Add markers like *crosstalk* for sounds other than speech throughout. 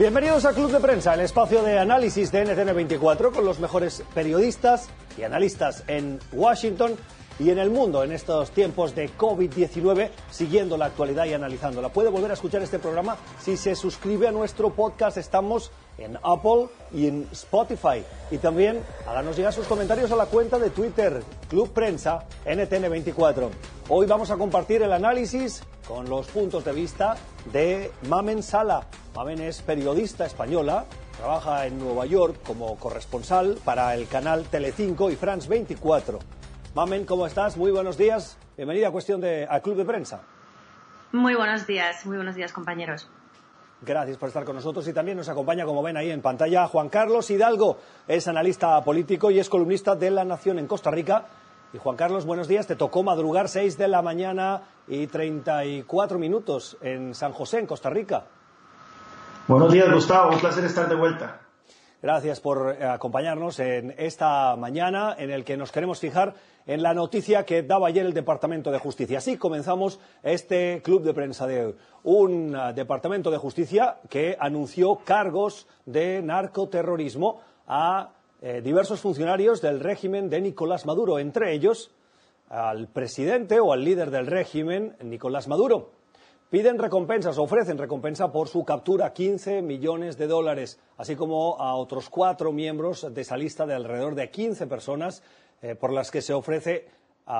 Bienvenidos a Club de Prensa, el espacio de análisis de NTN24 con los mejores periodistas y analistas en Washington y en el mundo en estos tiempos de COVID-19, siguiendo la actualidad y analizándola. Puede volver a escuchar este programa si se suscribe a nuestro podcast. Estamos en Apple y en Spotify. Y también háganos llegar sus comentarios a la cuenta de Twitter, Club Prensa NTN24. Hoy vamos a compartir el análisis con los puntos de vista de Mamen Sala. Mamen es periodista española, trabaja en Nueva York como corresponsal para el canal Telecinco y France 24. Mamen, ¿cómo estás? Muy buenos días. Bienvenida a Cuestión de, al Club de Prensa. Muy buenos días, muy buenos días, compañeros. Gracias por estar con nosotros y también nos acompaña, como ven ahí en pantalla, Juan Carlos Hidalgo. Es analista político y es columnista de La Nación en Costa Rica y Juan Carlos, buenos días. Te tocó madrugar 6 de la mañana y 34 minutos en San José, en Costa Rica. Buenos días, Gustavo. Un placer estar de vuelta. Gracias por eh, acompañarnos en esta mañana en el que nos queremos fijar en la noticia que daba ayer el Departamento de Justicia. Así comenzamos este club de prensa de hoy. Un uh, Departamento de Justicia que anunció cargos de narcoterrorismo a eh, diversos funcionarios del régimen de Nicolás Maduro, entre ellos al presidente o al líder del régimen, Nicolás Maduro. Piden recompensas, ofrecen recompensa por su captura, 15 millones de dólares, así como a otros cuatro miembros de esa lista de alrededor de 15 personas eh, por las que se ofrece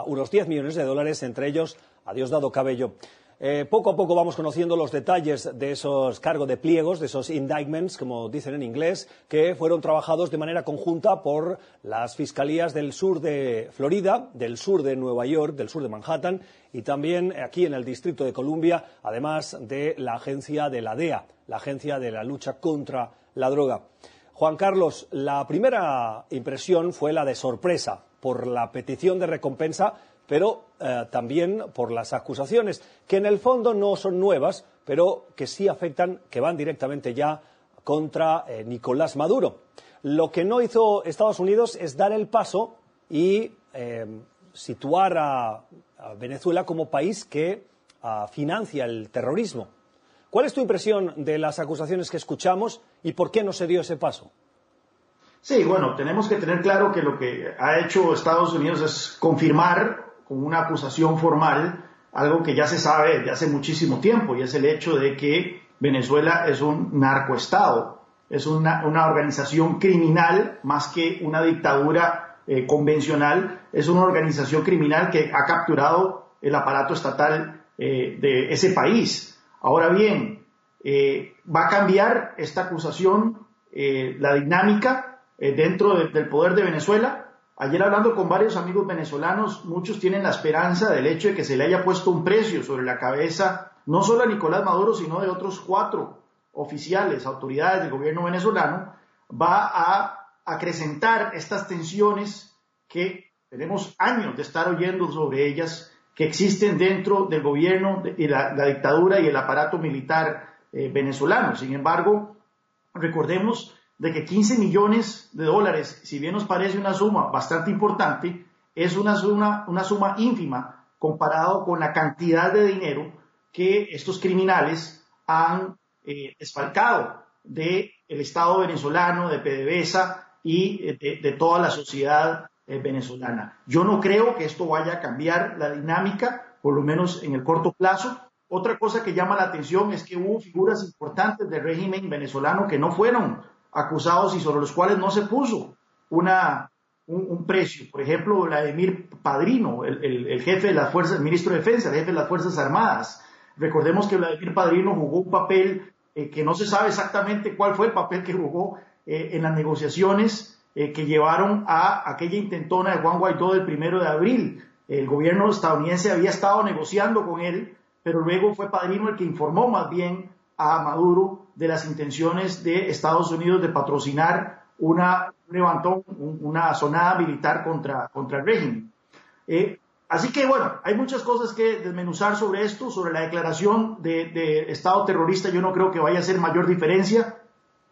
unos 10 millones de dólares, entre ellos a Diosdado Cabello. Eh, poco a poco vamos conociendo los detalles de esos cargos de pliegos, de esos indictments, como dicen en inglés, que fueron trabajados de manera conjunta por las fiscalías del sur de Florida, del sur de Nueva York, del sur de Manhattan y también aquí en el Distrito de Columbia, además de la agencia de la DEA, la agencia de la lucha contra la droga. Juan Carlos, la primera impresión fue la de sorpresa por la petición de recompensa pero eh, también por las acusaciones, que en el fondo no son nuevas, pero que sí afectan, que van directamente ya contra eh, Nicolás Maduro. Lo que no hizo Estados Unidos es dar el paso y eh, situar a, Venezuela como país que financia el terrorismo. ¿Cuál es tu impresión de las acusaciones que escuchamos y por qué no se dio ese paso? Sí, bueno, tenemos que tener claro que lo que ha hecho Estados Unidos es confirmar con una acusación formal algo que ya se sabe desde hace muchísimo tiempo y es el hecho de que Venezuela es un narcoestado, es una, organización criminal más que una dictadura eh, convencional, es una organización criminal que ha capturado el aparato estatal eh, de ese país. Ahora bien, eh, va a cambiar esta acusación la dinámica dentro del poder de Venezuela Ayer hablando con varios amigos venezolanos, muchos tienen la esperanza del hecho de que se le haya puesto un precio sobre la cabeza, no solo a Nicolás Maduro, sino de otros cuatro oficiales, autoridades del gobierno venezolano, va a acrecentar estas tensiones que tenemos años de estar oyendo sobre ellas, que existen dentro del gobierno y la, dictadura y el aparato militar eh, venezolano. Sin embargo, recordemos de que 15 millones de dólares, si bien nos parece una suma bastante importante, es una suma, una suma ínfima comparado con la cantidad de dinero que estos criminales han eh, del Estado venezolano, de PDVSA y eh, de, toda la sociedad eh, venezolana. Yo no creo que esto vaya a cambiar la dinámica, por lo menos en el corto plazo. Otra cosa que llama la atención es que hubo figuras importantes del régimen venezolano que no fueron acusados y sobre los cuales no se puso una, un, precio. Por ejemplo, Vladimir Padrino, el, jefe de las fuerzas, el ministro de Defensa, el jefe de las Fuerzas Armadas. Recordemos que Vladimir Padrino jugó un papel eh, que no se sabe exactamente cuál fue el papel que jugó eh, en las negociaciones eh, que llevaron a aquella intentona de Juan Guaidó del primero de abril. El gobierno estadounidense había estado negociando con él, pero luego fue Padrino el que informó más bien a Maduro de las intenciones de Estados Unidos de patrocinar una, un levantón, una sonada militar contra, contra el régimen. Eh, así que bueno, hay muchas cosas que desmenuzar sobre esto, sobre la declaración de, Estado terrorista, yo no creo que vaya a ser mayor diferencia.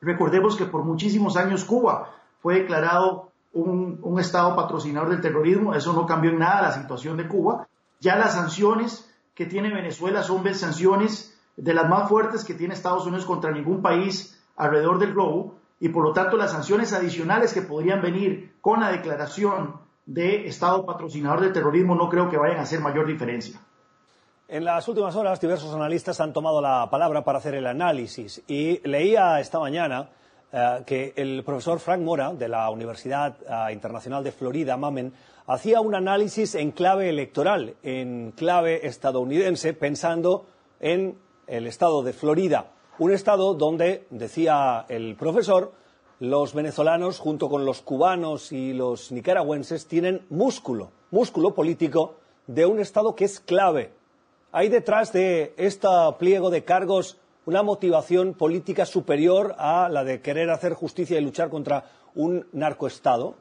Recordemos que por muchísimos años Cuba fue declarado un, un, Estado patrocinador del terrorismo, eso no cambió en nada la situación de Cuba. Ya las sanciones que tiene Venezuela son sanciones de las más fuertes que tiene Estados Unidos contra ningún país alrededor del globo y por lo tanto las sanciones adicionales que podrían venir con la declaración de Estado patrocinador del terrorismo no creo que vayan a hacer mayor diferencia. En las últimas horas, diversos analistas han tomado la palabra para hacer el análisis y leía esta mañana eh, que el profesor Frank Mora, de la Universidad eh, Internacional de Florida, Mamen, hacía un análisis en clave electoral, en clave estadounidense, pensando en el estado de Florida, un estado donde, decía el profesor, los venezolanos, junto con los cubanos y los nicaragüenses, tienen músculo, músculo político de un estado que es clave. Hay detrás de este pliego de cargos una motivación política superior a la de querer hacer justicia y luchar contra un narcoestado?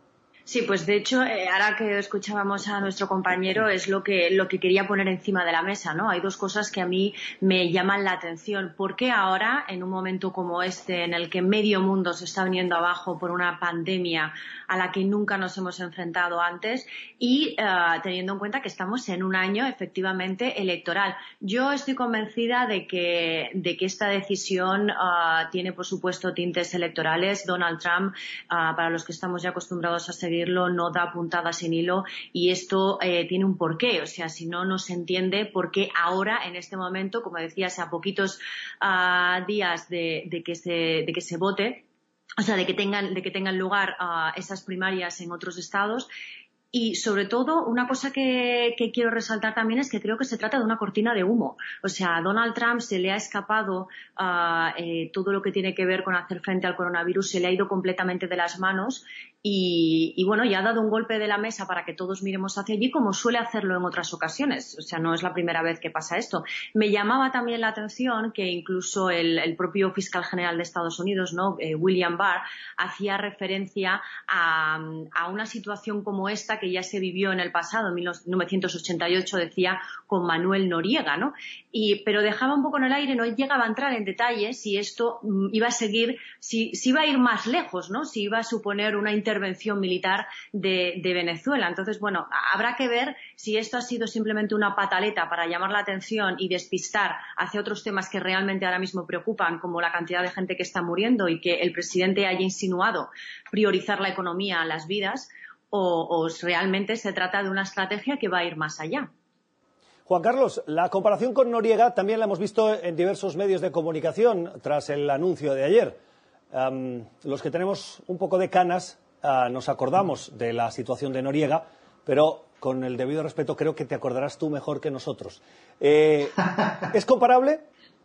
Sí, pues de hecho, eh, ahora que escuchábamos a nuestro compañero, es lo que, lo que quería poner encima de la mesa, ¿no? Hay dos cosas que a mí me llaman la atención. ¿Por qué ahora, en un momento como este, en el que medio mundo se está viniendo abajo por una pandemia a la que nunca nos hemos enfrentado antes y eh, teniendo en cuenta que estamos en un año efectivamente electoral? Yo estoy convencida de que, de que esta decisión eh, tiene, por supuesto, tintes electorales. Donald Trump, para los que estamos ya acostumbrados a seguir no da puntadas sin hilo y esto eh, tiene un porqué. O sea, si no, no se entiende por qué ahora, en este momento, como decías, a poquitos ah, días de, que se, vote, o sea, de que tengan, de que tengan lugar ah, esas primarias en otros estados, y sobre todo, una cosa que, quiero resaltar también es que creo que se trata de una cortina de humo. O sea, a Donald Trump se le ha escapado ah, eh, todo lo que tiene que ver con hacer frente al coronavirus, se le ha ido completamente de las manos y, bueno, ya ha dado un golpe de la mesa para que todos miremos hacia allí, como suele hacerlo en otras ocasiones. O sea, no es la primera vez que pasa esto. Me llamaba también la atención que incluso el, propio fiscal general de Estados Unidos, ¿no? Eh, William Barr, hacía referencia a, a una situación como esta que ya se vivió en el pasado, en 1988, decía, con Manuel Noriega, ¿no? Y, pero dejaba un poco en el aire, no llegaba a entrar en detalles si esto mm, iba a seguir, si, iba a ir más lejos, ¿no? Si iba a suponer una intervención militar de, Venezuela. Entonces, bueno, habrá que ver si esto ha sido simplemente una pataleta para llamar la atención y despistar hacia otros temas que realmente ahora mismo preocupan, como la cantidad de gente que está muriendo y que el presidente haya insinuado priorizar la economía a las vidas, o, realmente se trata de una estrategia que va a ir más allá. Juan Carlos, la comparación con Noriega también la hemos visto en diversos medios de comunicación tras el anuncio de ayer. los que tenemos un poco de canas ah, nos acordamos de la situación de Noriega, pero con el debido respeto creo que te acordarás tú mejor que nosotros. Eh, ¿Es comparable?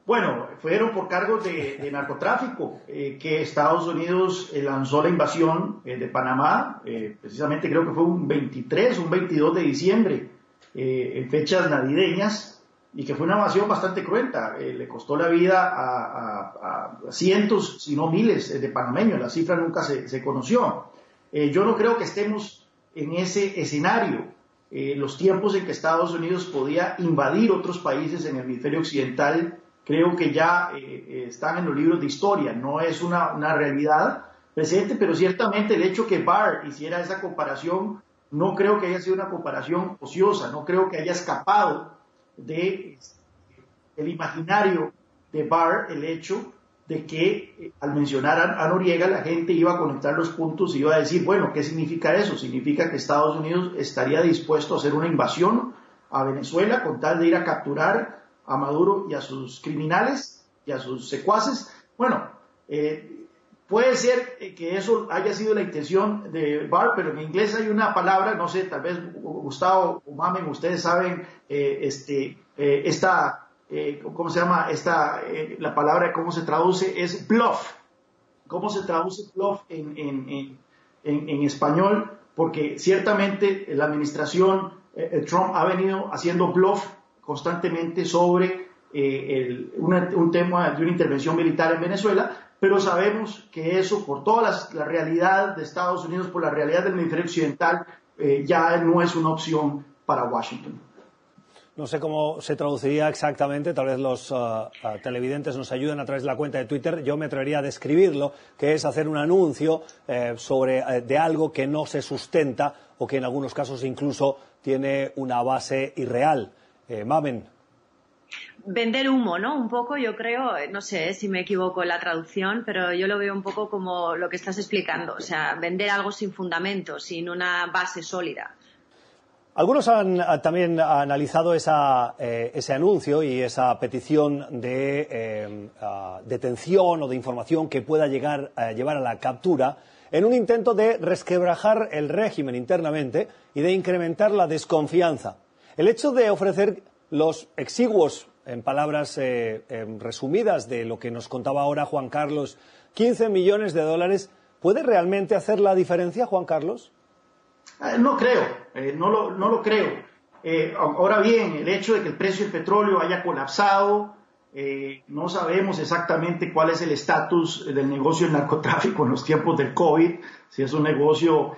Bueno, fueron por cargos de, narcotráfico eh, que Estados Unidos eh, lanzó la invasión de Panamá, precisamente creo que fue un 23, un 22 de diciembre, en fechas navideñas, y que fue una invasión bastante cruenta. le costó la vida a, cientos, si no miles, de panameños. La cifra nunca se, se conoció. yo no creo que estemos en ese escenario. los tiempos en que Estados Unidos podía invadir otros países en el hemisferio occidental creo que ya eh, eh, están en los libros de historia, no es una, realidad presente, pero ciertamente el hecho que Barr hiciera esa comparación, no creo que haya sido una comparación ociosa, no creo que haya escapado de el imaginario de Barr el hecho de que eh, al mencionar a, Noriega la gente iba a conectar los puntos y iba a decir, bueno, ¿qué significa eso? Significa que Estados Unidos estaría dispuesto a hacer una invasión a Venezuela con tal de ir a capturar a Maduro y a sus criminales y a sus secuaces. Bueno, eh, puede ser que eso haya sido la intención de Barr, pero en inglés hay una palabra, no sé, tal vez Gustavo o Mamen, ustedes saben, eh, este, eh, esta, ¿cómo se llama? Esta, la palabra, ¿cómo se traduce? Es bluff. ¿Cómo se traduce bluff en, español? Porque ciertamente la administración Trump ha venido haciendo bluff constantemente sobre eh, un tema de una intervención militar en Venezuela, pero sabemos que eso, por toda la, realidad de Estados Unidos, por la realidad del hemisferio occidental, eh, ya no es una opción para Washington. No sé cómo se traduciría exactamente, tal vez los uh, televidentes nos ayuden a través de la cuenta de Twitter. Yo me atrevería a describirlo, que es hacer un anuncio eh, sobre, de algo que no se sustenta o que en algunos casos incluso tiene una base irreal. Eh, Mamen. Vender humo, ¿no? Un poco, yo creo, no sé si me equivoco en la traducción, pero yo lo veo un poco como lo que estás explicando, o sea, vender algo sin fundamento, sin una base sólida. Algunos han también analizado eh, ese anuncio y esa petición de eh, detención o de información que pueda llegar a llevar a la captura en un intento de resquebrajar el régimen internamente y de incrementar la desconfianza. El hecho de ofrecer los exiguos, en palabras eh, resumidas de lo que nos contaba ahora Juan Carlos, 15 millones de dólares, ¿puede realmente hacer la diferencia, Juan Carlos? Eh, no creo, eh, no, lo, no, lo, creo. Eh, ahora bien, el hecho de que el precio del petróleo haya colapsado, no sabemos exactamente cuál es el estatus del negocio del narcotráfico en los tiempos del COVID, si es un negocio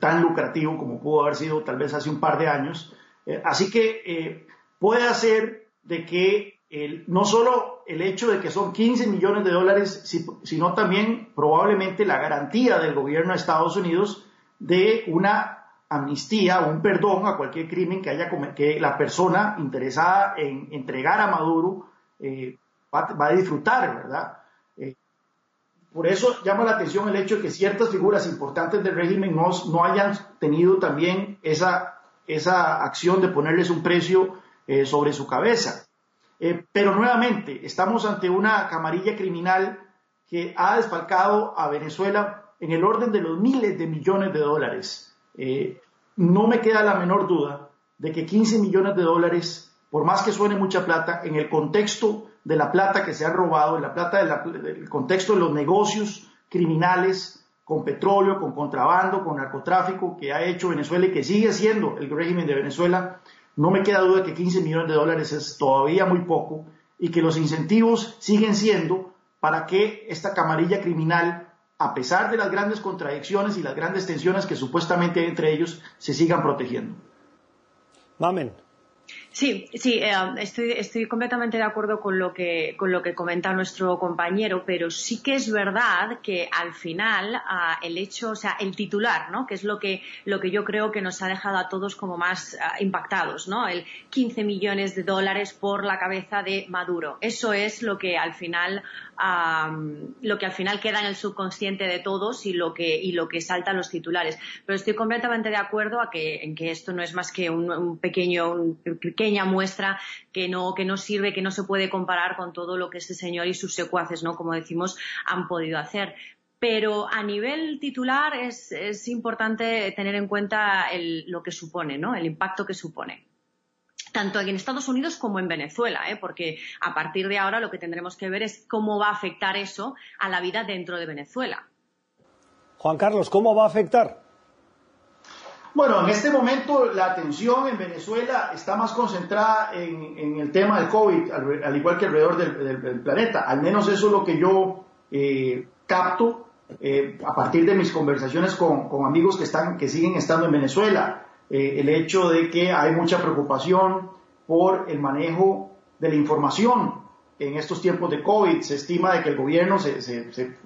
tan lucrativo como pudo haber sido tal vez hace un par de años. así que puede hacer de que no solo el hecho de que son 15 millones de dólares, sino también probablemente la garantía del gobierno de Estados Unidos de una amnistía un perdón a cualquier crimen que haya que la persona interesada en entregar a Maduro eh, va, a disfrutar, ¿verdad? Eh, por eso llama la atención el hecho de que ciertas figuras importantes del régimen no, no hayan tenido también esa, esa acción de ponerles un precio eh, sobre su cabeza. pero nuevamente, estamos ante una camarilla criminal que ha desfalcado a Venezuela en el orden de los miles de millones de dólares. Eh, no me queda la menor duda de que 15 millones de dólares, por más que suene mucha plata, en el contexto de la plata que se ha robado, en la plata del contexto de los negocios criminales con petróleo, con contrabando, con narcotráfico que ha hecho Venezuela y que sigue siendo el régimen de Venezuela, no me queda duda que 15 millones de dólares es todavía muy poco y que los incentivos siguen siendo para que esta camarilla criminal a pesar de las grandes contradicciones y las grandes tensiones que supuestamente hay entre ellos, se sigan protegiendo. Mamen. Sí, sí, eh, estoy, completamente de acuerdo con lo, que, con lo que comenta nuestro compañero, pero sí que es verdad que al final ah, el hecho, o sea, el titular, ¿no? Que es lo que, lo que yo creo que nos ha dejado a todos como más ah, impactados, ¿no? El 15 millones de dólares por la cabeza de Maduro. Eso es lo que al final lo que al final queda en el subconsciente de todos y lo que, y lo que salta a los titulares. Pero estoy completamente de acuerdo que, en que esto no es más que un, pequeño, una pequeña muestra que no, que no sirve, que no se puede comparar con todo lo que este señor y sus secuaces, ¿no? Como decimos, han podido hacer pero a nivel titular es, es importante tener en cuenta lo que supone, ¿no? El impacto que supone tanto aquí en Estados Unidos como en Venezuela, ¿eh? porque a partir de ahora lo que tendremos que ver es cómo va a afectar eso a la vida dentro de Venezuela. Juan Carlos, ¿cómo va a afectar? Bueno, en este momento la atención en Venezuela está más concentrada en, el tema del COVID, al, igual que alrededor del, planeta. Al menos eso es lo que yo eh, capto eh, a partir de mis conversaciones con, amigos que, están, que siguen estando en Venezuela. Eh, el hecho de que hay mucha preocupación por el manejo de la información en estos tiempos de COVID. Se estima de que el gobierno,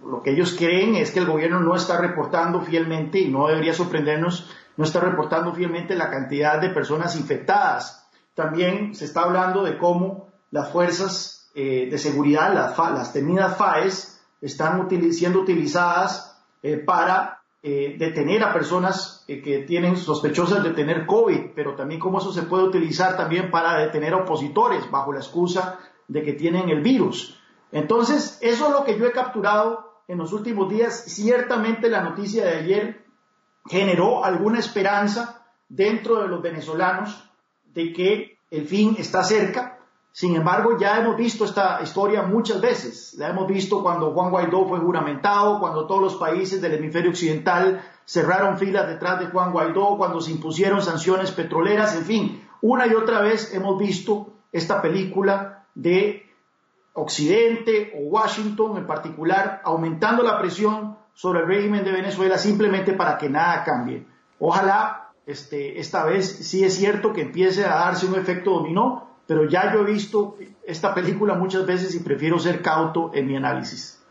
lo que ellos creen es que el gobierno no está reportando fielmente, y no debería sorprendernos, no está reportando fielmente la cantidad de personas infectadas. También se está hablando de cómo las fuerzas eh, de seguridad, las, las temidas FAES, están siendo utilizadas eh, para eh, detener a personas que tienen sospechosas de tener COVID, pero también cómo eso se puede utilizar también para detener a opositores bajo la excusa de que tienen el virus. Entonces, eso es lo que yo he capturado en los últimos días. Ciertamente la noticia de ayer generó alguna esperanza dentro de los venezolanos de que el fin está cerca, sin embargo, ya hemos visto esta historia muchas veces. La hemos visto cuando Juan Guaidó fue juramentado, cuando todos los países del hemisferio occidental cerraron filas detrás de Juan Guaidó, cuando se impusieron sanciones petroleras, en fin, una y otra vez hemos visto esta película de Occidente o Washington en particular aumentando la presión sobre el régimen de Venezuela simplemente para que nada cambie. Ojalá este, esta vez sí es cierto que empiece a darse un efecto dominó pero ya yo he visto esta película muchas veces y prefiero ser cauto en mi análisis.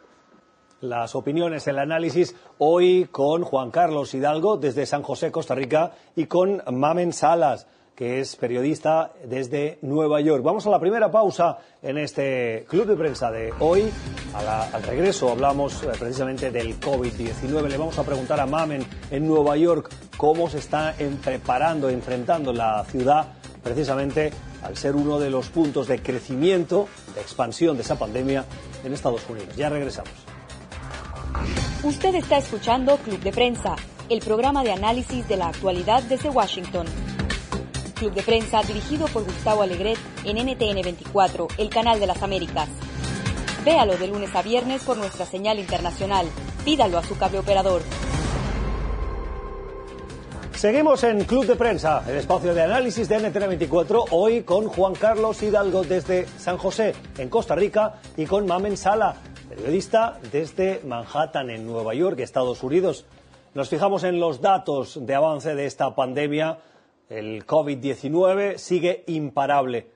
Las opiniones, el análisis hoy con Juan Carlos Hidalgo desde San José, Costa Rica, y con Mamen Salas que es periodista desde Nueva York. Vamos a la primera pausa en este club de prensa de hoy. al regreso hablamos eh, precisamente del COVID-19. Le vamos a preguntar a Mamen en Nueva York cómo se está preparando, enfrentando la ciudad precisamente al ser uno de los puntos de crecimiento, de expansión de esa pandemia en Estados Unidos. Ya regresamos. Usted está escuchando Club de Prensa, el programa de análisis de la actualidad desde Washington. Club de Prensa dirigido por Gustavo Alegret en NTN 24, el canal de las Américas. Véalo de lunes a viernes por nuestra señal internacional. Pídalo a su cable operador. Seguimos en Club de Prensa, el espacio de análisis de NTN 24, hoy con Juan Carlos Hidalgo desde San José, en Costa Rica, y con Mamen Sala, periodista desde Manhattan, en Nueva York, Estados Unidos. Nos fijamos en los datos de avance de esta pandemia el COVID-19 sigue imparable.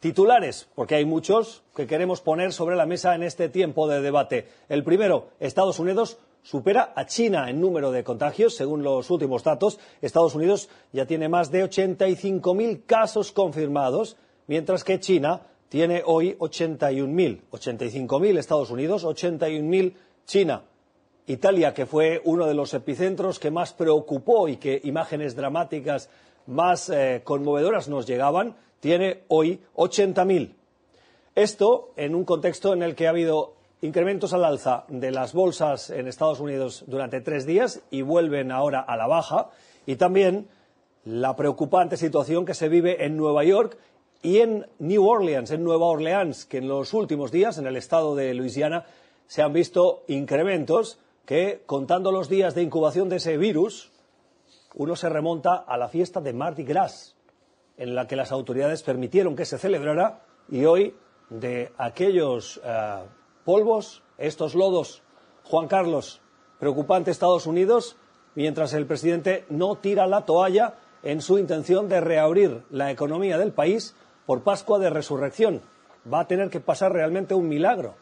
Titulares, porque hay muchos que queremos poner sobre la mesa en este tiempo de debate. El primero, Estados Unidos supera a China en número de contagios. Según los últimos datos, Estados Unidos ya tiene más de 85.000 casos confirmados, mientras que China tiene hoy 81.000. 85.000 Estados Unidos, 81.000 China. Italia, que fue uno de los epicentros que más preocupó y que imágenes dramáticas más eh, conmovedoras nos llegaban, tiene hoy 80.000. Esto en un contexto en el que ha habido incrementos al alza de las bolsas en Estados Unidos durante tres días y vuelven ahora a la baja, y también la preocupante situación que se vive en Nueva York y en New Orleans, en Nueva Orleans, que en los últimos días, en el estado de Luisiana, se han visto incrementos que, contando los días de incubación de ese virus, uno se remonta a la fiesta de Mardi Gras, en la que las autoridades permitieron que se celebrara y hoy de aquellos eh, polvos, estos lodos, Juan Carlos, preocupante Estados Unidos, mientras el presidente no tira la toalla en su intención de reabrir la economía del país por Pascua de Resurrección. Va a tener que pasar realmente un milagro.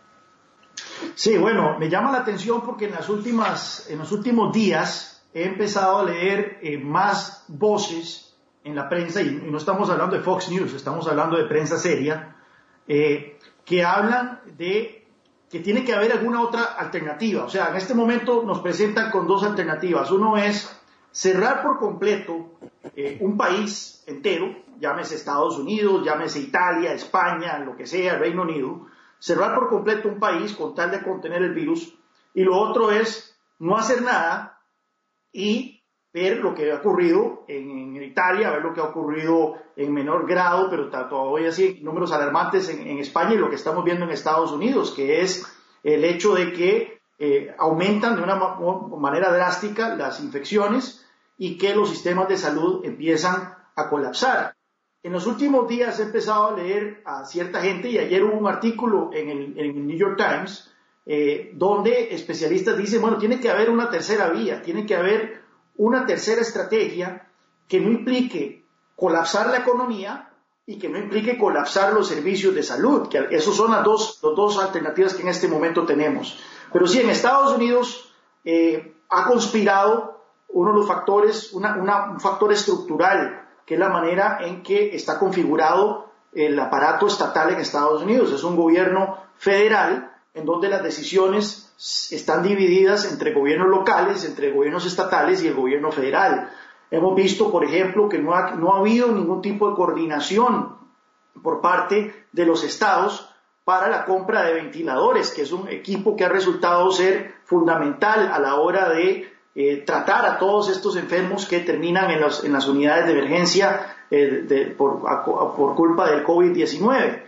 Sí, bueno, me llama la atención porque en, las últimas, en los últimos días he empezado a leer eh, más voces en la prensa, y, no estamos hablando de Fox News, estamos hablando de prensa seria, eh, que hablan de que tiene que haber alguna otra alternativa. O sea, en este momento nos presentan con dos alternativas. Uno es cerrar por completo eh, un país entero, llámese Estados Unidos, llámese Italia, España, lo que sea, Reino Unido, cerrar por completo un país con tal de contener el virus. Y lo otro es no hacer nada y ver lo que ha ocurrido en, Italia, ver lo que ha ocurrido en menor grado, pero todavía así números alarmantes en, España y lo que estamos viendo en Estados Unidos, que es el hecho de que eh, aumentan de una manera drástica las infecciones y que los sistemas de salud empiezan a colapsar. En los últimos días he empezado a leer a cierta gente y ayer hubo un artículo en el, New York Times eh, donde especialistas dicen, bueno, tiene que haber una tercera vía, tiene que haber una tercera estrategia que no implique colapsar la economía y que no implique colapsar los servicios de salud, que esas son las dos, dos alternativas que en este momento tenemos. Pero sí, en Estados Unidos eh, ha conspirado uno de los factores, un factor estructural, que es la manera en que está configurado el aparato estatal en Estados Unidos. Es un gobierno federal en donde las decisiones están divididas entre gobiernos locales, entre gobiernos estatales y el gobierno federal. Hemos visto, por ejemplo, que no ha, no ha habido ningún tipo de coordinación por parte de los estados para la compra de ventiladores, que es un equipo que ha resultado ser fundamental a la hora de eh, tratar a todos estos enfermos que terminan en, en las unidades de emergencia eh, por, por, culpa del COVID-19.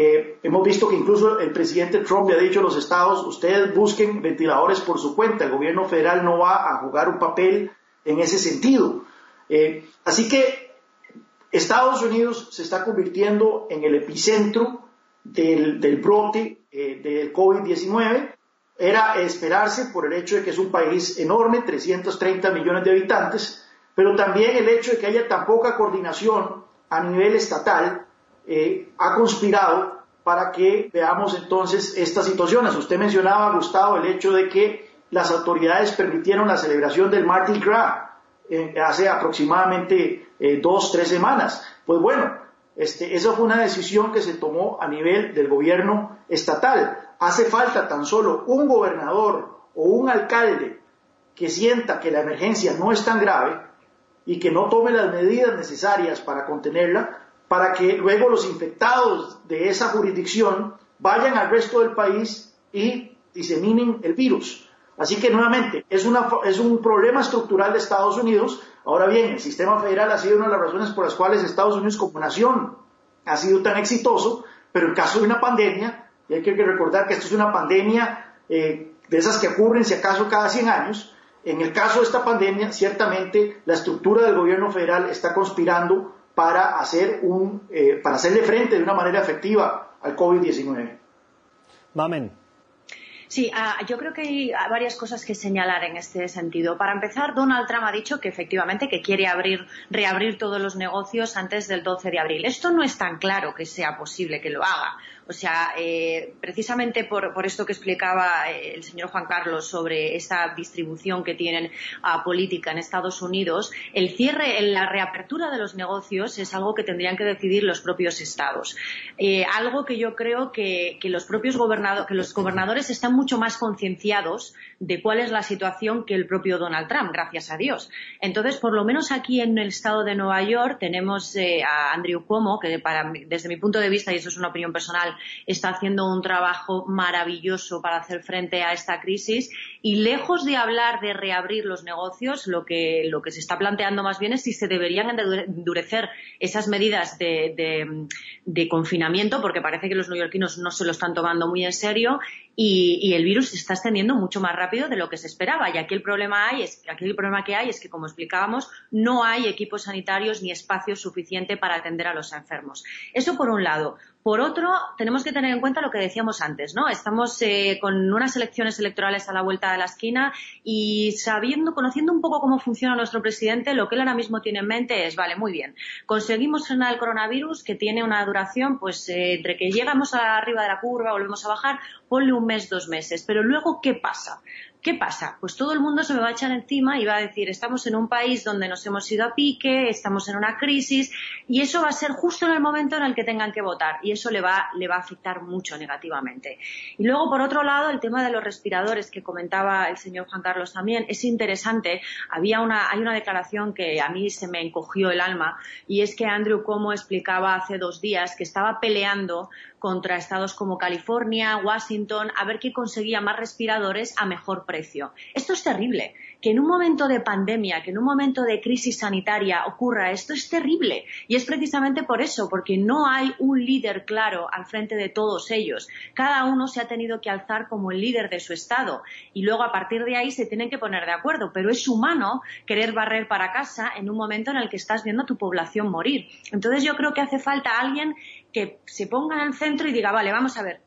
Eh, hemos visto que incluso el presidente Trump le ha dicho a los estados, ustedes busquen ventiladores por su cuenta, el gobierno federal no va a jugar un papel en ese sentido. Eh, así que Estados Unidos se está convirtiendo en el epicentro del, brote eh, del COVID-19. Era esperarse por el hecho de que es un país enorme, 330 millones de habitantes, pero también el hecho de que haya tan poca coordinación a nivel estatal eh, ha conspirado para que veamos entonces estas situaciones. Usted mencionaba, Gustavo, el hecho de que las autoridades permitieron la celebración del Mardi Gras eh, hace aproximadamente eh, dos, tres semanas. Pues bueno, este, esa fue una decisión que se tomó a nivel del gobierno estatal. Hace falta tan solo un gobernador o un alcalde que sienta que la emergencia no es tan grave y que no tome las medidas necesarias para contenerla, para que luego los infectados de esa jurisdicción vayan al resto del país y diseminen el virus. Así que nuevamente, es, un problema estructural de Estados Unidos. Ahora bien, el sistema federal ha sido una de las razones por las cuales Estados Unidos como nación ha sido tan exitoso, pero en caso de una pandemia, y hay que recordar que esto es una pandemia eh, de esas que ocurren si acaso cada 100 años, en el caso de esta pandemia, ciertamente la estructura del gobierno federal está conspirando para, hacer un, eh, para hacerle frente de una manera efectiva al COVID-19. Mamen. Sí, ah, yo creo que hay varias cosas que señalar en este sentido. Para empezar, Donald Trump ha dicho que efectivamente que quiere abrir, reabrir todos los negocios antes del 12 de abril. Esto no es tan claro que sea posible que lo haga. O sea, eh, precisamente por, esto que explicaba eh, el señor Juan Carlos sobre esa distribución que tienen a política en Estados Unidos, el cierre, la reapertura de los negocios es algo que tendrían que decidir los propios estados. Eh, algo que yo creo que, los propios que los gobernadores están mucho más concienciados de cuál es la situación que el propio Donald Trump, gracias a Dios. Entonces, por lo menos aquí en el estado de Nueva York tenemos a Andrew Cuomo, que para, desde mi punto de vista, y eso es una opinión personal, está haciendo un trabajo maravilloso para hacer frente a esta crisis y lejos de hablar de reabrir los negocios, lo que, lo que se está planteando más bien es si se deberían endurecer esas medidas de, de confinamiento, porque parece que los neoyorquinos no se lo están tomando muy en serio y, el virus se está extendiendo mucho más rápido de lo que se esperaba. Y aquí el problema hay es, aquí el problema que hay es que, como explicábamos, no hay equipos sanitarios ni espacio suficiente para atender a los enfermos. Eso por un lado. Por otro, tenemos que tener en cuenta lo que decíamos antes, ¿no? Estamos eh, con unas elecciones electorales a la vuelta de la esquina y sabiendo, conociendo un poco cómo funciona nuestro presidente, lo que él ahora mismo tiene en mente es, vale, muy bien, conseguimos frenar el coronavirus que tiene una duración, pues, eh, entre que llegamos arriba de la curva, volvemos a bajar, ponle un mes, dos meses. Pero luego, ¿qué pasa? ¿Qué pasa? Pues todo el mundo se me va a echar encima y va a decir, estamos en un país donde nos hemos ido a pique, estamos en una crisis y eso va a ser justo en el momento en el que tengan que votar y eso le va, a afectar mucho negativamente. Y luego, por otro lado, el tema de los respiradores que comentaba el señor Juan Carlos también es interesante. Había una, hay una declaración que a mí se me encogió el alma y es que Andrew Cuomo explicaba hace dos días que estaba peleando contra estados como California, Washington, a ver quién conseguía más respiradores a mejor precio. Esto es terrible. Que en un momento de pandemia, que en un momento de crisis sanitaria ocurra esto es terrible. Y es precisamente por eso, porque no hay un líder claro al frente de todos ellos. Cada uno se ha tenido que alzar como el líder de su estado y luego a partir de ahí se tienen que poner de acuerdo. Pero es humano querer barrer para casa en un momento en el que estás viendo a tu población morir. Entonces yo creo que hace falta alguien que se ponga en el centro y diga, vale, vamos a ver,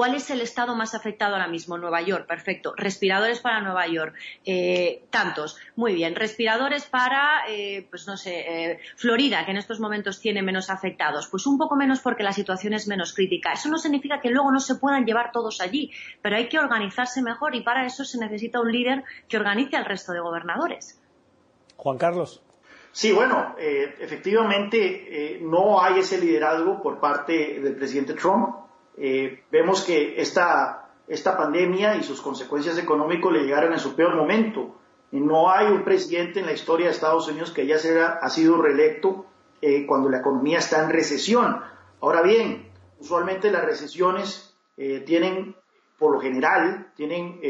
¿Cuál es el estado más afectado ahora mismo? Nueva York, perfecto. Respiradores para Nueva York, eh, tantos. Muy bien. Respiradores para, eh, pues no sé, eh, Florida, que en estos momentos tiene menos afectados. Pues un poco menos porque la situación es menos crítica. Eso no significa que luego no se puedan llevar todos allí, pero hay que organizarse mejor y para eso se necesita un líder que organice al resto de gobernadores. Juan Carlos. Sí, bueno, eh, efectivamente eh, no hay ese liderazgo por parte del presidente Trump. Eh, vemos que esta, esta pandemia y sus consecuencias económicas le llegaron en su peor momento. no hay un presidente en la historia de Estados Unidos que ya sea, ha sido reelecto cuando la economía está en recesión. Ahora bien, usualmente las recesiones tienen, por lo general, tienen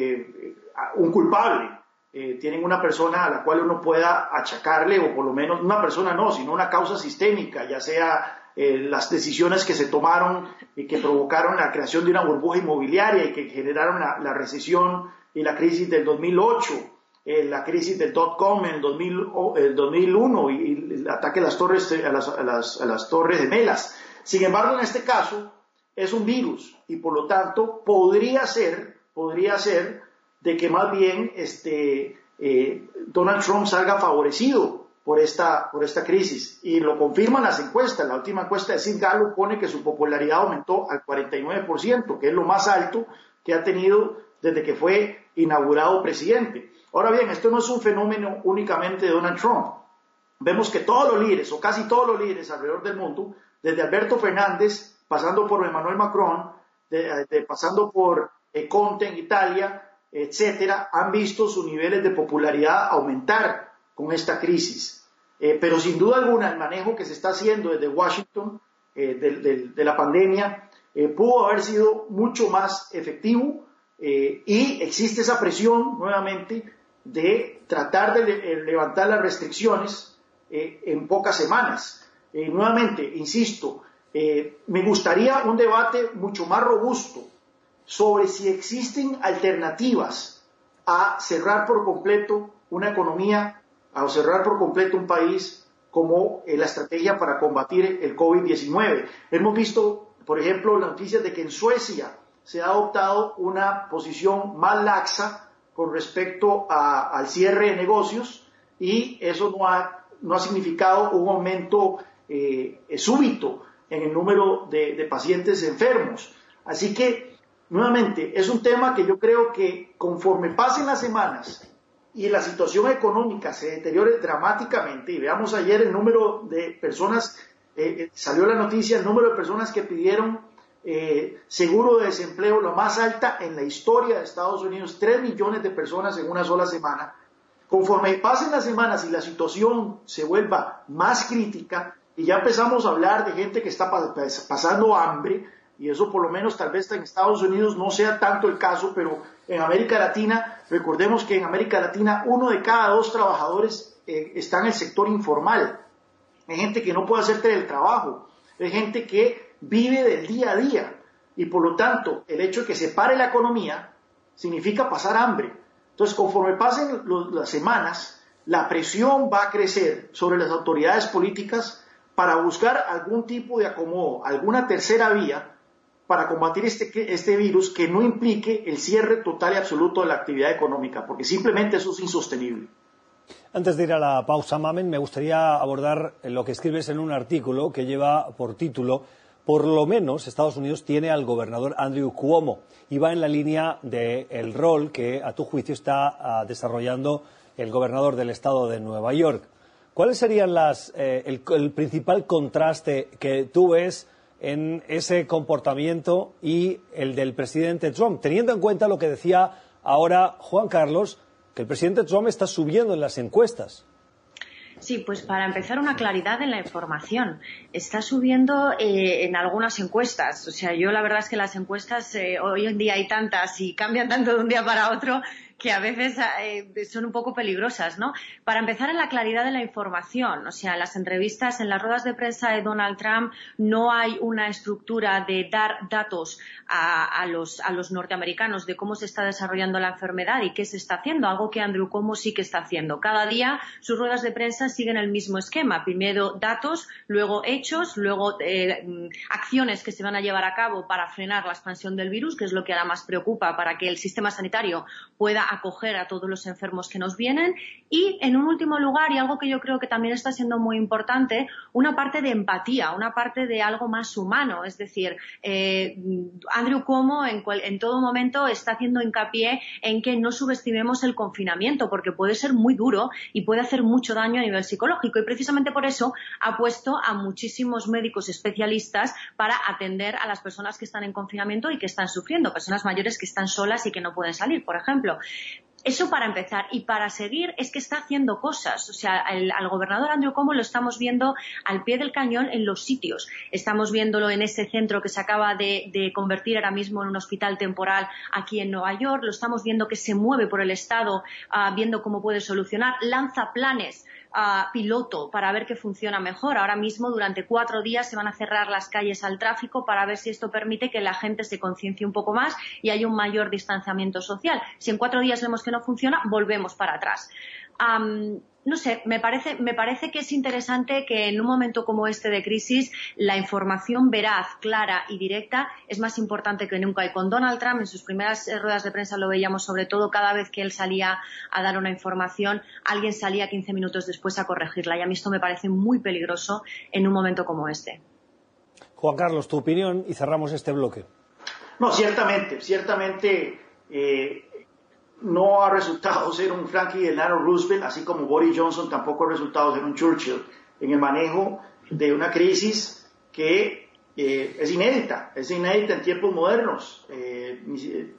un culpable eh, tienen una persona a la cual uno pueda achacarle, o por lo menos una persona no, sino una causa sistémica, ya sea eh, las decisiones que se tomaron y que provocaron la creación de una burbuja inmobiliaria y que generaron la, recesión y la crisis del 2008, eh, la crisis del dot-com en el, 2001 y, el ataque a las, torres, a las, a, las, a las torres gemelas. Sin embargo, en este caso es un virus y por lo tanto podría ser, podría ser de que más bien este, eh, Donald Trump salga favorecido por esta, crisis. Y lo confirman las encuestas. La última encuesta de Sid Gallup pone que su popularidad aumentó al 49%, que es lo más alto que ha tenido desde que fue inaugurado presidente. Ahora bien, esto no es un fenómeno únicamente de Donald Trump. vemos que todos los líderes, o casi todos los líderes alrededor del mundo, desde Alberto Fernández, pasando por Emmanuel Macron, pasando por eh, Conte en Italia, etcétera, han visto sus niveles de popularidad aumentar con esta crisis. Eh, pero sin duda alguna, el manejo que se está haciendo desde Washington eh, de, la pandemia pudo haber sido mucho más efectivo y existe esa presión nuevamente de tratar de levantar las restricciones en pocas semanas. nuevamente, insisto, me gustaría un debate mucho más robusto sobre si existen alternativas a cerrar por completo una economía, a cerrar por completo un país como la estrategia para combatir el COVID-19. Hemos visto, por ejemplo, la noticia de que en Suecia se ha adoptado una posición más laxa con respecto al cierre de negocios y eso no ha, no ha significado un aumento eh, súbito en el número de pacientes enfermos. Así que nuevamente, es un tema que yo creo que conforme pasen las semanas y la situación económica se deteriore dramáticamente, y veamos ayer el número de personas, eh, eh, salió la noticia, el número de personas que pidieron eh, seguro de desempleo, la más alta en la historia de Estados Unidos, 3 millones de personas en una sola semana. Conforme pasen las semanas y la situación se vuelva más crítica, y ya empezamos a hablar de gente que está pasando hambre, y eso por lo menos tal vez en Estados Unidos no sea tanto el caso, pero en América Latina, recordemos que en América Latina uno de cada dos trabajadores eh, está en el sector informal. Hay gente que no puede hacer teletrabajo, hay gente que vive del día a día y por lo tanto el hecho de que se pare la economía significa pasar hambre. Entonces, conforme pasen las semanas, la presión va a crecer sobre las autoridades políticas para buscar algún tipo de acomodo, alguna tercera vía para combatir este, este virus que no implique el cierre total y absoluto de la actividad económica, porque simplemente eso es insostenible. Antes de ir a la pausa, Mamen, me gustaría abordar lo que escribes en un artículo que lleva por título Por lo menos Estados Unidos tiene al gobernador Andrew Cuomo y va en la línea del rol que, a tu juicio, está ah, desarrollando el gobernador del estado de Nueva York. ¿Cuáles serían las, eh, el, el principal contraste que tú ves en ese comportamiento y el del presidente Trump, teniendo en cuenta lo que decía ahora Juan Carlos, que el presidente Trump está subiendo en las encuestas. Sí, pues para empezar una claridad en la información. Está subiendo eh, en algunas encuestas. O sea, yo la verdad es que las encuestas eh, hoy en día hay tantas y cambian tanto de un día para otro que a veces eh, son un poco peligrosas, ¿no? Para empezar, en la claridad de la información, o sea, en las entrevistas, en las ruedas de prensa de Donald Trump no hay una estructura de dar datos a, los, a los norteamericanos de cómo se está desarrollando la enfermedad y qué se está haciendo, algo que Andrew Cuomo sí que está haciendo. Cada día sus ruedas de prensa siguen el mismo esquema, primero datos, luego hechos, luego eh, acciones que se van a llevar a cabo para frenar la expansión del virus, que es lo que ahora más preocupa para que el sistema sanitario pueda acoger a todos los enfermos que nos vienen y, en un último lugar, y algo que yo creo que también está siendo muy importante, una parte de empatía, una parte de algo más humano. Es decir, eh, Andrew Cuomo en, en todo momento está haciendo hincapié en que no subestimemos el confinamiento porque puede ser muy duro y puede hacer mucho daño a nivel psicológico y precisamente por eso ha puesto a muchísimos médicos especialistas para atender a las personas que están en confinamiento y que están sufriendo, personas mayores que están solas y que no pueden salir, por ejemplo. Eso para empezar. Y para seguir es que está haciendo cosas. O sea, al gobernador Andrew Cuomo lo estamos viendo al pie del cañón en los sitios. Estamos viéndolo en ese centro que se acaba de, convertir ahora mismo en un hospital temporal aquí en Nueva York. Lo estamos viendo que se mueve por el Estado, ah, viendo cómo puede solucionar. Lanza planes piloto para ver qué funciona mejor. Ahora mismo, durante cuatro días, se van a cerrar las calles al tráfico para ver si esto permite que la gente se conciencie un poco más y haya un mayor distanciamiento social. Si en cuatro días vemos que no funciona, volvemos para atrás no sé, me parece, me parece que es interesante que en un momento como este de crisis la información veraz, clara y directa es más importante que nunca. Y con Donald Trump en sus primeras eh, ruedas de prensa lo veíamos sobre todo cada vez que él salía a dar una información, alguien salía 15 minutos después a corregirla. Y a mí esto me parece muy peligroso en un momento como este. Juan Carlos, tu opinión y cerramos este bloque. No, ciertamente, ciertamente. Eh, no ha resultado *laughs* ser un Franklin Delano Roosevelt, así como Boris Johnson tampoco ha resultado ser un Churchill en el manejo de una crisis que eh, es inédita, es inédita en tiempos modernos. Eh,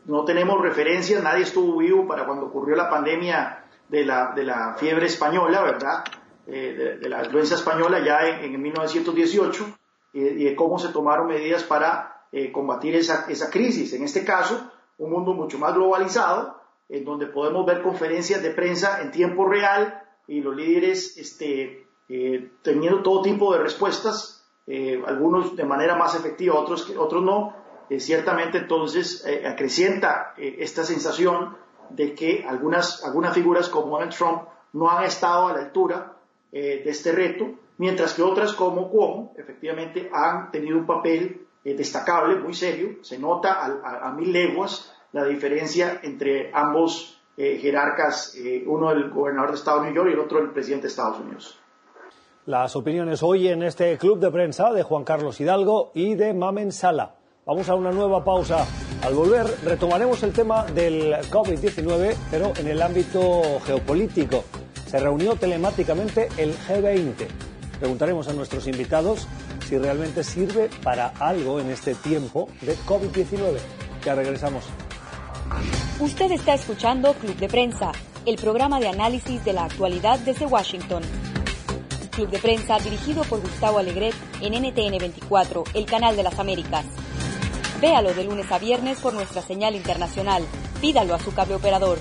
no tenemos referencias, nadie estuvo vivo para cuando ocurrió la pandemia de la, fiebre española, ¿verdad? Eh, de, la influenza española ya en, en 1918 y de cómo se tomaron medidas para combatir esa crisis. En este caso, un mundo mucho más globalizado, en donde podemos ver conferencias de prensa en tiempo real y los líderes este, eh, teniendo todo tipo de respuestas, eh, algunos de manera más efectiva, otros, otros no. Eh, ciertamente entonces acrecienta esta sensación de que algunas, algunas figuras como Donald Trump no han estado a la altura de este reto, mientras que otras como Cuomo efectivamente han tenido un papel destacable, muy serio, se nota a, a mil leguas la diferencia entre ambos eh, jerarcas, eh, uno el gobernador de Estado de New York y el otro el presidente de Estados Unidos. Las opiniones hoy en este club de prensa de Juan Carlos Hidalgo y de Mamen Sala. Vamos a una nueva pausa. Al volver retomaremos el tema del COVID-19, pero en el ámbito geopolítico. Se reunió telemáticamente el G20. Preguntaremos a nuestros invitados si realmente sirve para algo en este tiempo de COVID-19. Ya regresamos. Usted está escuchando Club de Prensa, el programa de análisis de la actualidad desde Washington. Club de Prensa dirigido por Gustavo Alegret en NTN 24, el canal de las Américas. Véalo de lunes a viernes por nuestra señal internacional. Pídalo a su cable operador.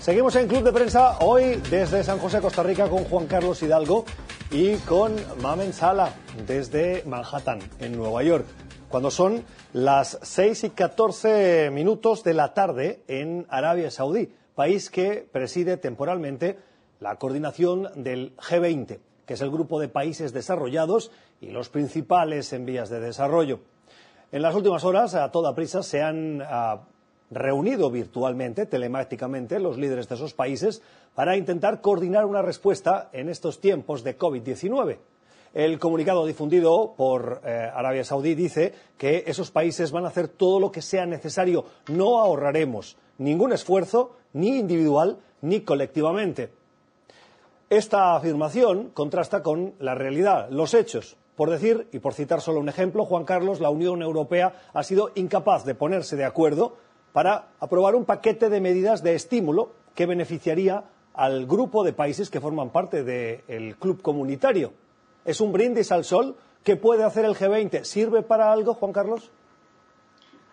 Seguimos en Club de Prensa hoy desde San José, Costa Rica, con Juan Carlos Hidalgo y con Mamen Sala desde Manhattan, en Nueva York cuando son las 6 y 14 minutos de la tarde en Arabia Saudí, país que preside temporalmente la coordinación del G20, que es el grupo de países desarrollados y los principales en vías de desarrollo. En las últimas horas, a toda prisa, se han ah, reunido virtualmente, telemáticamente, los líderes de esos países para intentar coordinar una respuesta en estos tiempos de COVID-19. El comunicado difundido por eh, Arabia Saudí dice que esos países van a hacer todo lo que sea necesario. No ahorraremos ningún esfuerzo, ni individual ni colectivamente. Esta afirmación contrasta con la realidad, los hechos. Por decir, y por citar solo un ejemplo, Juan Carlos, la Unión Europea ha sido incapaz de ponerse de acuerdo para aprobar un paquete de medidas de estímulo que beneficiaría al grupo de países que forman parte del club comunitario. ¿Es un brindis al sol? ¿Qué puede hacer el G20? ¿Sirve para algo, Juan Carlos?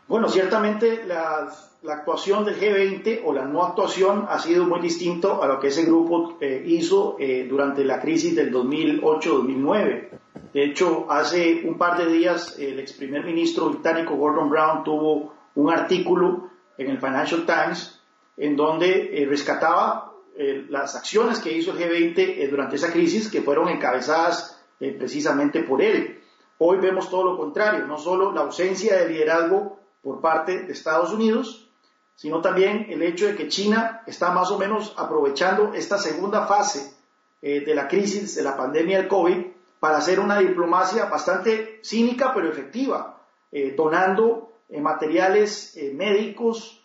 Bueno, ciertamente la, actuación del G20 o la no actuación ha sido muy distinto a lo que ese grupo eh, hizo eh, durante la crisis del 2008-2009. De hecho, hace un par de días el ex primer ministro británico Gordon Brown tuvo un artículo en el Financial Times en donde eh, rescataba las acciones que hizo el G20 durante esa crisis que fueron encabezadas eh, precisamente por él. Hoy vemos todo lo contrario, no solo la ausencia de liderazgo por parte de Estados Unidos, sino también el hecho de que China está más o menos aprovechando esta segunda fase eh, de la crisis de la pandemia del COVID para hacer una diplomacia bastante cínica pero efectiva, eh, donando materiales médicos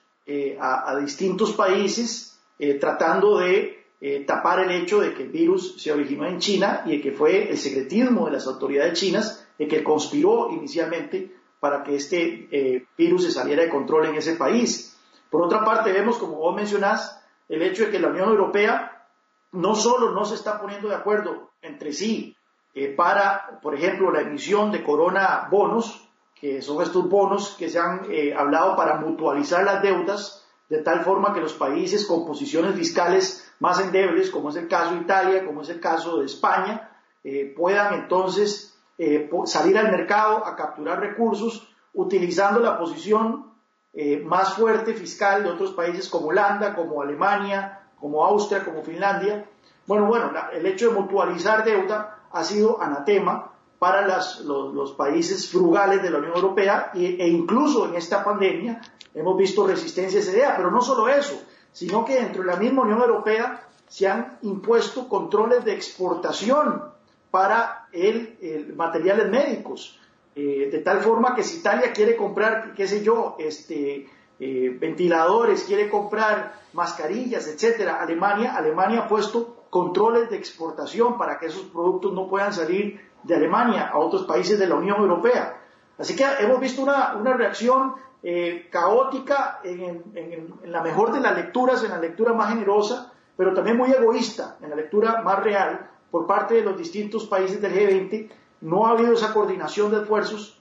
a, a, distintos países, tratando de eh, tapar el hecho de que el virus se originó en China y de que fue el secretismo de las autoridades chinas de que conspiró inicialmente para que este eh, virus se saliera de control en ese país. Por otra parte, vemos, como vos mencionás, el hecho de que la Unión Europea no solo no se está poniendo de acuerdo entre sí eh, para, por ejemplo, la emisión de corona bonos, que son estos bonos que se han hablado para mutualizar las deudas, de tal forma que los países con posiciones fiscales más endebles, como es el caso de Italia, como es el caso de España, eh, puedan entonces eh, salir al mercado a capturar recursos utilizando la posición eh, más fuerte fiscal de otros países como Holanda, como Alemania, como Austria, como Finlandia. Bueno, bueno, el hecho de mutualizar deuda ha sido anatema para los, países frugales de la Unión Europea e, incluso en esta pandemia hemos visto resistencia a esa idea, pero no solo eso, sino que dentro de la misma Unión Europea se han impuesto controles de exportación para el, materiales médicos, eh, de tal forma que si Italia quiere comprar, qué sé yo, este, eh, ventiladores, quiere comprar mascarillas, etcétera. Alemania, Alemania ha puesto controles de exportación para que esos productos no puedan salir de Alemania a otros países de la Unión Europea. Así que hemos visto una, reacción eh, caótica en, en, la mejor de las lecturas, en la lectura más generosa, pero también muy egoísta, en la lectura más real, por parte de los distintos países del G20. No ha habido esa coordinación de esfuerzos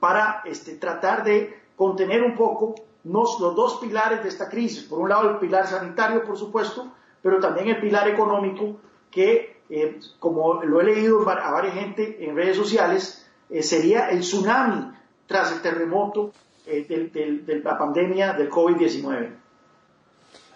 para este, tratar de contener un poco los, dos pilares de esta crisis. Por un lado, el pilar sanitario, por supuesto, pero también el pilar económico, que, eh, como lo he leído a varias gente en redes sociales, eh, sería el tsunami tras el terremoto eh, de la pandemia del COVID-19.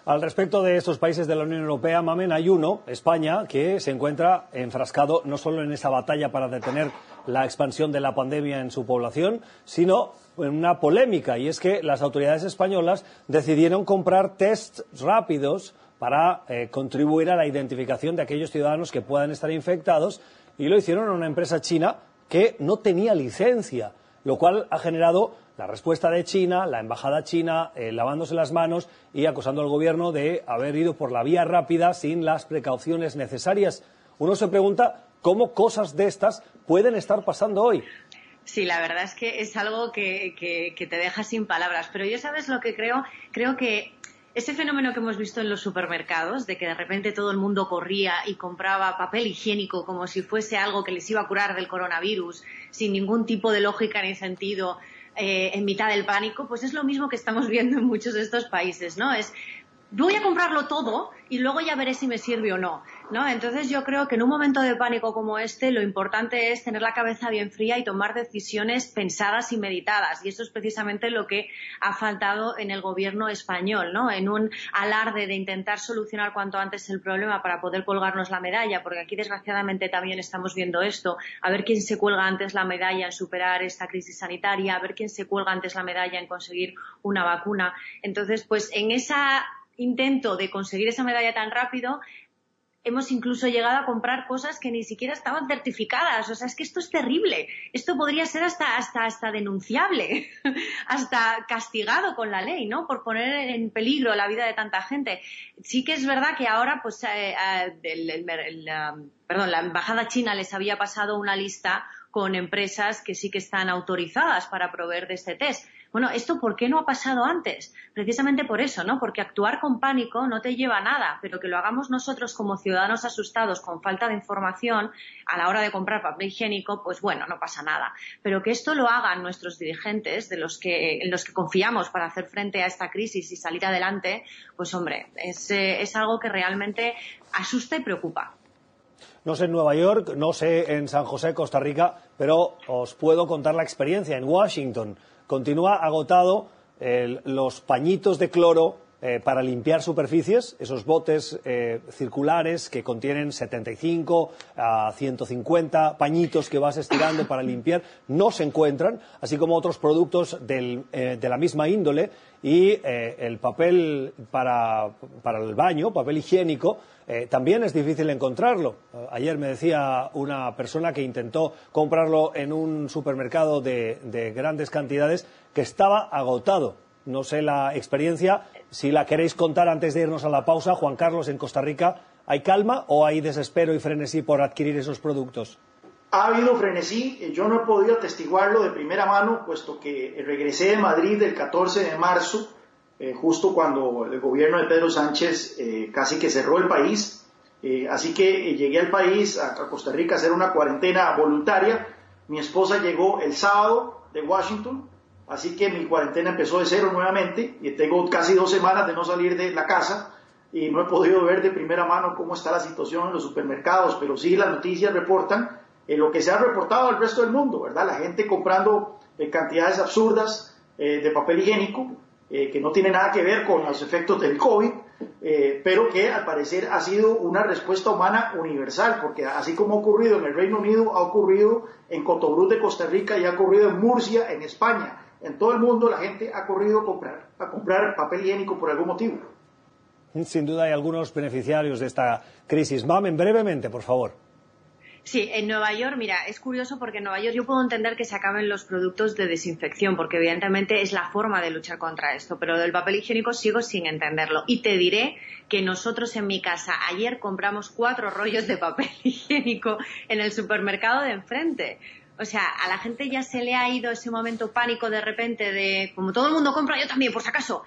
Al respecto de estos países de la Unión Europea, Mamen, hay uno, España, que se encuentra enfrascado no solo en esa batalla para detener la expansión de la pandemia en su población, sino en una polémica, y es que las autoridades españolas decidieron comprar tests rápidos para eh, contribuir a la identificación de aquellos ciudadanos que puedan estar infectados, y lo hicieron en una empresa china que no tenía licencia, lo cual ha generado la respuesta de China, la embajada china eh, lavándose las manos y acusando al gobierno de haber ido por la vía rápida sin las precauciones necesarias. Uno se pregunta cómo cosas de estas pueden estar pasando hoy. Sí, la verdad es que es algo que, que, te deja sin palabras. Pero yo sabes lo que creo, creo que ese fenómeno que hemos visto en los supermercados, de que de repente todo el mundo corría y compraba papel higiénico como si fuese algo que les iba a curar del coronavirus, sin ningún tipo de lógica ni sentido, eh, en mitad del pánico, pues es lo mismo que estamos viendo en muchos de estos países, ¿no? Es voy a comprarlo todo y luego ya veré si me sirve o no, ¿no? Entonces yo creo que en un momento de pánico como este lo importante es tener la cabeza bien fría y tomar decisiones pensadas y meditadas y eso es precisamente lo que ha faltado en el gobierno español, ¿no? En un alarde de intentar solucionar cuanto antes el problema para poder colgarnos la medalla, porque aquí desgraciadamente también estamos viendo esto, a ver quién se cuelga antes la medalla en superar esta crisis sanitaria, a ver quién se cuelga antes la medalla en conseguir una vacuna. Entonces, pues en esa intento de conseguir esa medalla tan rápido, hemos incluso llegado a comprar cosas que ni siquiera estaban certificadas. O sea, es que esto es terrible. Esto podría ser hasta, hasta, hasta denunciable, *laughs* hasta castigado con la ley, ¿no? Por poner en peligro la vida de tanta gente. Sí que es verdad que ahora, pues, eh, eh, perdón, la embajada china les había pasado una lista con empresas que sí que están autorizadas para proveer de este test. Bueno, ¿esto por qué no ha pasado antes? Precisamente por eso, ¿no? Porque actuar con pánico no te lleva a nada, pero que lo hagamos nosotros como ciudadanos asustados con falta de información a la hora de comprar papel higiénico, pues bueno, no pasa nada. Pero que esto lo hagan nuestros dirigentes, de los que, en los que confiamos para hacer frente a esta crisis y salir adelante, pues hombre, es, eh, es algo que realmente asusta y preocupa. No sé en Nueva York, no sé en San José, Costa Rica, pero os puedo contar la experiencia en Washington. Continúa agotado los pañitos de cloro eh, para limpiar superficies, esos botes eh, circulares que contienen 75 a 150 pañitos que vas estirando para limpiar, no se encuentran, así como otros productos eh, de la misma índole y el papel para, el baño, papel higiénico, también es difícil encontrarlo. ayer me decía una persona que intentó comprarlo en un supermercado de grandes cantidades que estaba agotado. No sé la experiencia, si la queréis contar antes de irnos a la pausa, Juan Carlos, en Costa Rica, ¿hay calma o hay desespero y frenesí por adquirir esos productos? Ha habido frenesí, yo no he podido atestiguarlo de primera mano, puesto que regresé de Madrid el 14 de marzo, eh, justo cuando el gobierno de Pedro Sánchez eh, casi que cerró el país. Eh, así que llegué al país, a, a Costa Rica, a hacer una cuarentena voluntaria. Mi esposa llegó el sábado de Washington, Así que mi cuarentena empezó de cero nuevamente y tengo casi dos semanas de no salir de la casa y no he podido ver de primera mano cómo está la situación en los supermercados, pero sí las noticias reportan eh, lo que se ha reportado al resto del mundo, ¿verdad? La gente comprando eh, cantidades absurdas eh, de papel higiénico que no tiene nada que ver con los efectos del COVID, pero que al parecer ha sido una respuesta humana universal, porque así como ha ocurrido en el Reino Unido, ha ocurrido en Cotobruz de Costa Rica y ha ocurrido en Murcia, en España en todo el mundo la gente ha corrido a comprar, a comprar papel higiénico por algún motivo. Sin duda hay algunos beneficiarios de esta crisis. Mamen, brevemente, por favor. Sí, en Nueva York, mira, es curioso porque en Nueva York yo puedo entender que se acaben los productos de desinfección, porque evidentemente es la forma de luchar contra esto, pero del papel higiénico sigo sin entenderlo. Y te diré que nosotros en mi casa ayer compramos cuatro rollos de papel *laughs* higiénico en el supermercado de enfrente. O sea, a la gente ya se le ha ido ese momento pánico de repente de, como todo el mundo compra, yo también, por si acaso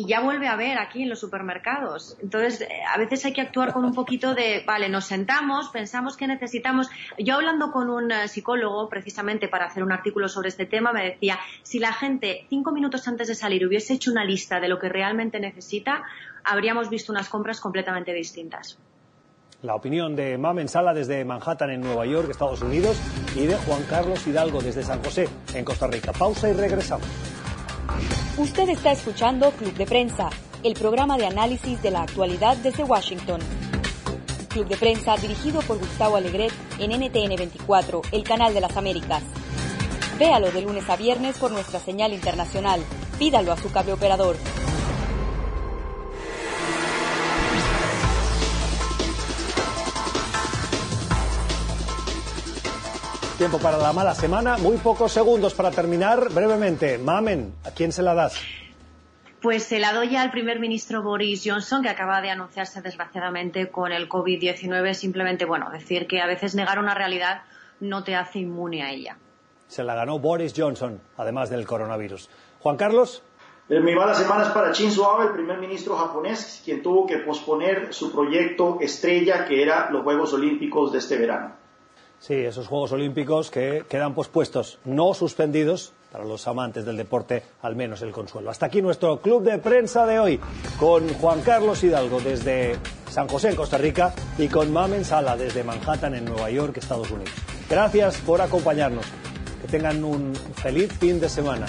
y ya vuelve a ver aquí en los supermercados. Entonces, eh, a veces hay que actuar con un poquito de, vale, nos sentamos, pensamos que necesitamos. Yo hablando con un eh, psicólogo, precisamente para hacer un artículo sobre este tema, me decía, si la gente cinco minutos antes de salir hubiese hecho una lista de lo que realmente necesita, habríamos visto unas compras completamente distintas. La opinión de Mamen Sala desde Manhattan, en Nueva York, Estados Unidos, y de Juan Carlos Hidalgo desde San José, en Costa Rica. Pausa y regresamos. Usted está escuchando Club de Prensa, el programa de análisis de la actualidad desde Washington. Club de Prensa dirigido por Gustavo Alegret en NTN 24, el canal de las Américas. Véalo de lunes a viernes por nuestra señal internacional. Pídalo a su cable operador. Tiempo para la mala semana. Muy pocos segundos para terminar. Brevemente, Mamen, ¿a quién se la das? Pues se la doy al primer ministro Boris Johnson, que acaba de anunciarse desgraciadamente con el COVID-19. Simplemente, bueno, decir que a veces negar una realidad no te hace inmune a ella. Se la ganó Boris Johnson, además del coronavirus. Juan Carlos. Eh, mi mala semana es para Shinzo Abe, el primer ministro japonés, quien tuvo que posponer su proyecto estrella, que era los Juegos Olímpicos de este verano. Sí, esos Juegos Olímpicos que quedan pospuestos, no suspendidos, para los amantes del deporte, al menos el consuelo. Hasta aquí nuestro club de prensa de hoy, con Juan Carlos Hidalgo desde San José, en Costa Rica, y con Mamen Sala desde Manhattan, en Nueva York, Estados Unidos. Gracias por acompañarnos. Que tengan un feliz fin de semana.